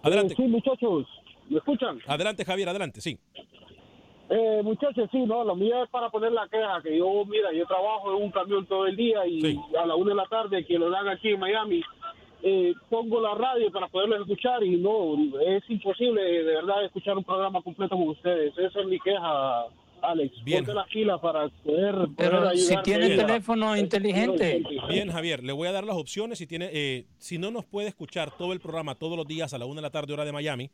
Adelante. Eh, sí, muchachos, ¿me escuchan? Adelante, Javier, adelante, sí. Eh, muchachos, sí, no, lo mío es para poner la queja, que yo, mira, yo trabajo en un camión todo el día y a la una de la tarde, que lo dan aquí en Miami, eh, pongo la radio para poderlos escuchar y no, es imposible de verdad escuchar un programa completo con ustedes. Esa es mi queja, Alex. Bien. Ponte la fila para poder, poder Pero si tiene a- teléfono inteligente. Bien, Javier, le voy a dar las opciones. Si, tiene, eh, si no nos puede escuchar todo el programa todos los días a la una de la tarde, hora de Miami,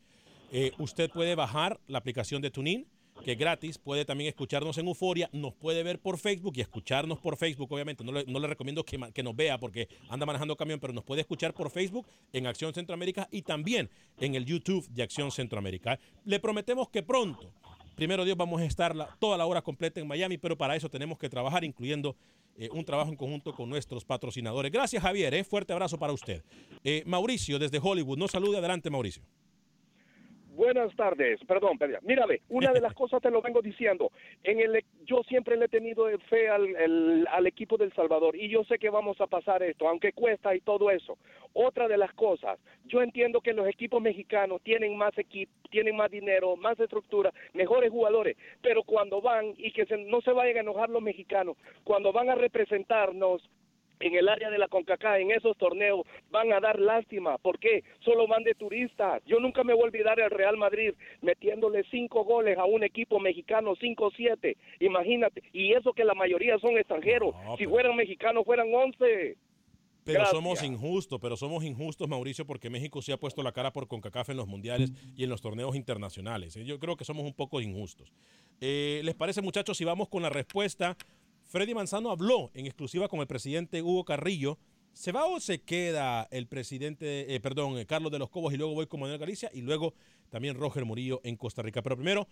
eh, usted puede bajar la aplicación de TuneIn, que es gratis. Puede también escucharnos en Euforia. Nos puede ver por Facebook y escucharnos por Facebook, obviamente. No le, no le recomiendo que, que nos vea porque anda manejando camión, pero nos puede escuchar por Facebook en Acción Centroamérica y también en el YouTube de Acción Centroamérica. Le prometemos que pronto Primero Dios, vamos a estar toda la hora completa en Miami, pero para eso tenemos que trabajar, incluyendo eh, un trabajo en conjunto con nuestros patrocinadores. Gracias, Javier. eh, Fuerte abrazo para usted. Eh, Mauricio, desde Hollywood, nos salude. Adelante, Mauricio. Buenas tardes, perdón, Pedro. Mírame, una de las [LAUGHS] cosas te lo vengo diciendo. En el, yo siempre le he tenido fe al, el- al equipo del Salvador y yo sé que vamos a pasar esto, aunque cuesta y todo eso. Otra de las cosas, yo entiendo que los equipos mexicanos tienen más equipo, tienen más dinero, más estructura, mejores jugadores, pero cuando van y que se- no se vayan a enojar los mexicanos, cuando van a representarnos en el área de la CONCACAF, en esos torneos, van a dar lástima. ¿Por qué? Solo van de turistas. Yo nunca me voy a olvidar el Real Madrid metiéndole cinco goles a un equipo mexicano, cinco o siete. Imagínate. Y eso que la mayoría son extranjeros. si fueran mexicanos, fueran once. Pero Gracias. somos injustos, pero somos injustos, Mauricio, porque México se ha puesto la cara por CONCACAF en los mundiales y en los torneos internacionales. Yo creo que somos un poco injustos. Eh, ¿Les parece, muchachos, si vamos con la respuesta? Freddy Manzano habló en exclusiva con el presidente Hugo Carrillo. ¿Se va o se queda el presidente, eh, perdón, eh, Carlos de los Cobos y luego voy con Manuel Galicia y luego también Roger Murillo en Costa Rica? Pero primero,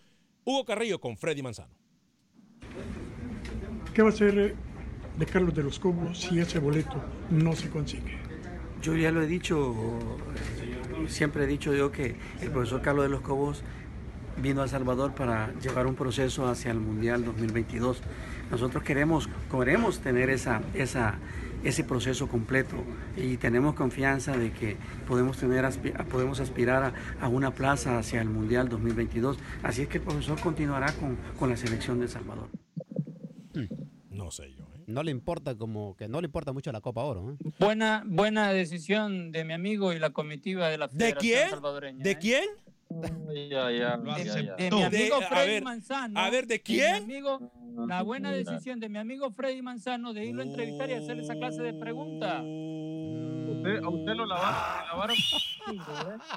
Hugo Carrillo con Freddy Manzano. ¿Qué va a hacer eh, de Carlos de los Cobos si ese boleto no se consigue? Yo ya lo he dicho, siempre he dicho yo que el profesor Carlos de los Cobos vino a El Salvador para llevar un proceso hacia el Mundial 2022. Nosotros queremos, queremos tener esa, esa, ese proceso completo y tenemos confianza de que podemos, tener, aspi- podemos aspirar a, a una plaza hacia el Mundial 2022. Así es que el profesor continuará con, con la selección de El Salvador. No sé yo. ¿eh? No le importa como que no le importa mucho la Copa Oro. ¿eh? Buena, buena decisión de mi amigo y la comitiva de la Federación quién? Salvadoreña. ¿De ¿eh? quién? Ya, ya, De, ya, ya. de mi amigo De- a Freddy ver, Manzano. a ver, ¿de mi quién? amigo, la buena decisión de mi amigo Freddy Manzano de irlo a entrevistar y hacerle esa clase de preguntas. Usted, a usted lo lavaron, lavaron. [LAUGHS]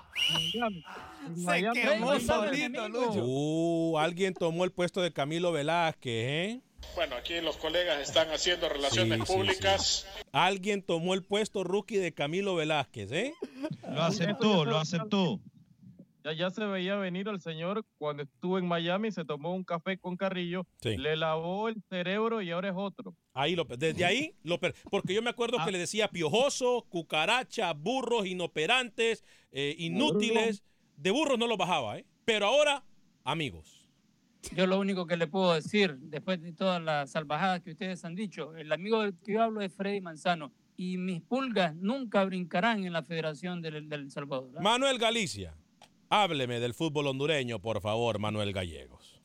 Miami. quemó mi amigo. Uh, alguien tomó el puesto de Camilo Velázquez, ¿eh? Bueno, aquí los colegas están haciendo relaciones Sí, sí, públicas. Alguien tomó el puesto rookie de Camilo Velázquez, ¿eh? Lo aceptó, lo aceptó. Ya, ya se veía venir el señor cuando estuvo en Miami, se tomó un café con Carrillo, Sí. le lavó el cerebro y ahora es otro. Ahí lo, desde ahí, lo, porque yo me acuerdo Ah. que le decía piojoso, cucaracha, burros inoperantes, eh, inútiles. De burros no los bajaba, ¿eh? Pero ahora, amigos. Yo lo único que le puedo decir, después de todas las salvajadas que ustedes han dicho, el amigo del que yo hablo es Freddy Manzano y mis pulgas nunca brincarán en la Federación del, del Salvador. ¿ah? Manuel Galicia, hábleme del fútbol hondureño, por favor, Manuel Gallegos.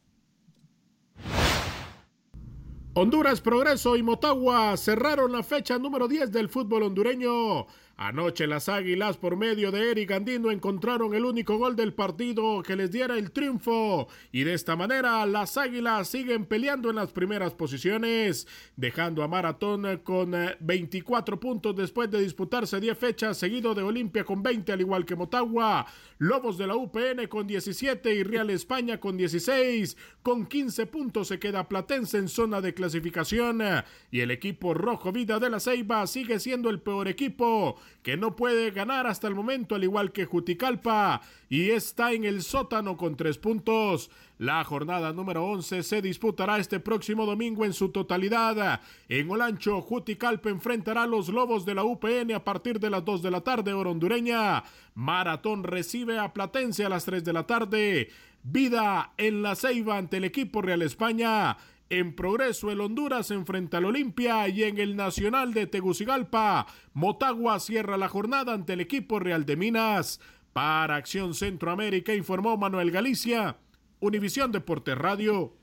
Honduras, Progreso y Motagua cerraron la fecha número 10 del fútbol hondureño. Anoche las Águilas por medio de Eric Andino encontraron el único gol del partido que les diera el triunfo. Y de esta manera las Águilas siguen peleando en las primeras posiciones, dejando a Maratón con eh, 24 puntos después de disputarse 10 fechas seguido de Olimpia con 20 al igual que Motagua, Lobos de la UPN con 17 y Real España con 16, con 15 puntos se queda Platense en zona de clasificación. Eh, y el equipo Rojo Vida de la Ceiba sigue siendo el peor equipo que no puede ganar hasta el momento al igual que Juticalpa y está en el sótano con tres puntos. La jornada número 11 se disputará este próximo domingo en su totalidad. En Olancho, Juticalpa enfrentará a los Lobos de la UPN a partir de las 2 de la tarde, hora hondureña. Maratón recibe a Platense a las 3 de la tarde. Vida en la Ceiba ante el equipo Real España. En progreso, el Honduras enfrenta al Olimpia y en el Nacional de Tegucigalpa, Motagua cierra la jornada ante el equipo Real de Minas. Para Acción Centroamérica informó Manuel Galicia, Univisión Deportes Radio.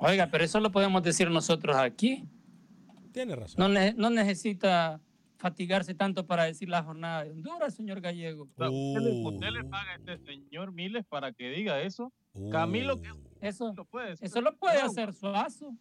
Oiga, pero eso lo podemos decir nosotros aquí. Tiene razón. No, ne- no necesita fatigarse tanto para decir la jornada de Honduras, señor Gallego. Sea, ¿usted, le, usted le paga a este señor Miles para que diga eso? Camilo, que Eso, lo puede decir. eso lo puede hacer Suazo.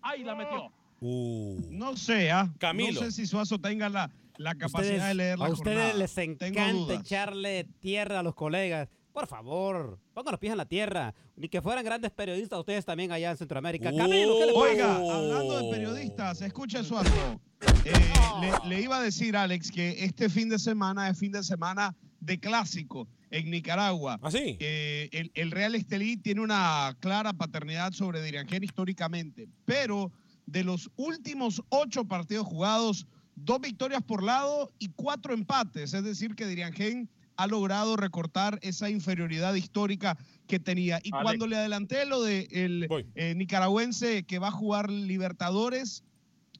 ¡Ay, la metió! No sé, ¿ah? Camilo. No sé si Suazo tenga la, la capacidad Ustedes- de leer la a ustedes jornada. les encanta echarle tierra a los colegas. Por favor, pongan los pies en la tierra. Ni que fueran grandes periodistas ustedes también allá en Centroamérica. Camilo, ¿qué le pasa? Oiga, hablando de periodistas, escuche Suazo. Eh, le, le iba a decir, Alex, que este fin de semana es fin de semana de clásico en Nicaragua. ¿Ah, sí? Eh, el, el Real Estelí tiene una clara paternidad sobre Diriangén históricamente, pero de los últimos ocho partidos jugados, dos victorias por lado y cuatro empates. Es decir, que Diriangén ha logrado recortar esa inferioridad histórica que tenía. Y Alex. cuando le adelanté lo de el eh, nicaragüense que va a jugar Libertadores,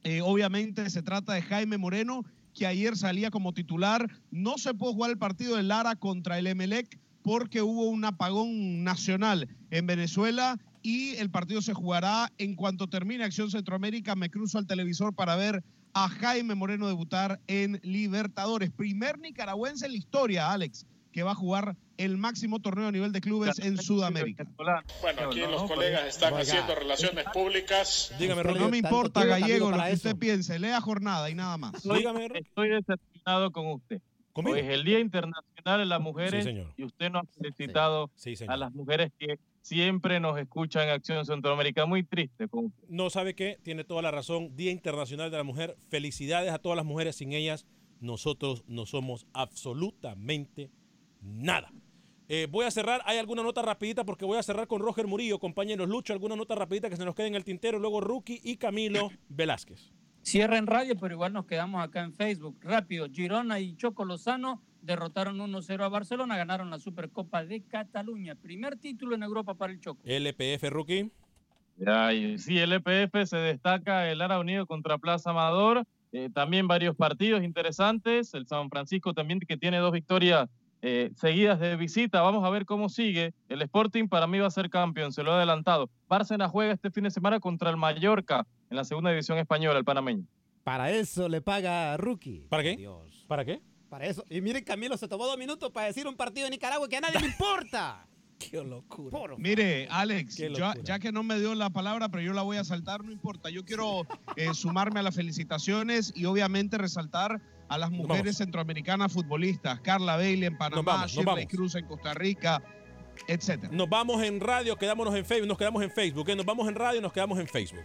eh, obviamente se trata de Jaime Moreno, que ayer salía como titular. No se pudo jugar el partido de Lara contra el Emelec porque hubo un apagón nacional en Venezuela y el partido se jugará en cuanto termine Acción Centroamérica. Me cruzo al televisor para ver a Jaime Moreno debutar en Libertadores. Primer nicaragüense en la historia, Alex, que va a jugar el máximo torneo a nivel de clubes en Sudamérica. Bueno, aquí los colegas están haciendo relaciones públicas. Dígame, No me importa, gallego, lo que usted piense. Lea jornada y nada más. Estoy, estoy decepcionado con usted. Hoy es el Día Internacional de las Mujeres Sí, señor. y usted nos ha felicitado Sí, a las mujeres que siempre nos escuchan en Acción Centroamérica. Muy triste con. No sabe qué, tiene toda la razón. Día Internacional de la Mujer. Felicidades a todas las mujeres. Sin ellas, nosotros no somos absolutamente nada. Eh, voy a cerrar, hay alguna nota rapidita porque voy a cerrar con Roger Murillo, compañeros Lucho, alguna nota rapidita que se nos quede en el tintero, luego Rookie y Camilo Velázquez. Cierra en radio, pero igual nos quedamos acá en Facebook. Rápido, Girona y Choco Lozano derrotaron 1-0 a Barcelona, ganaron la Supercopa de Cataluña. Primer título en Europa para el Choco. LPF Rookie. Ya, y sí, el EPF se destaca el Lara Unido contra Plaza Amador. eh, también varios partidos interesantes. El San Francisco también que tiene dos victorias eh, seguidas de visita. Vamos a ver cómo sigue. El Sporting para mí va a ser campeón, se lo he adelantado. Bárcena juega este fin de semana contra el Mallorca en la segunda división española, el panameño. Para eso le paga Rookie. ¿Para qué? ¿Para qué? Para eso. Y miren, Camilo se tomó dos minutos para decir un partido de Nicaragua que a nadie le importa. [LAUGHS] Qué locura. Mire, Alex, ya, que no me dio la palabra, pero yo la voy a saltar, no importa. Yo quiero eh, sumarme a las felicitaciones y obviamente resaltar a las mujeres centroamericanas futbolistas, Carla Bailey en Panamá, Nos vamos, nos Shirley vamos. Cruz en Costa Rica, etcétera. Nos vamos en radio, quedámonos en Facebook, nos quedamos en Facebook. ¿eh? Nos vamos en radio, nos quedamos en Facebook.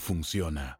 funciona.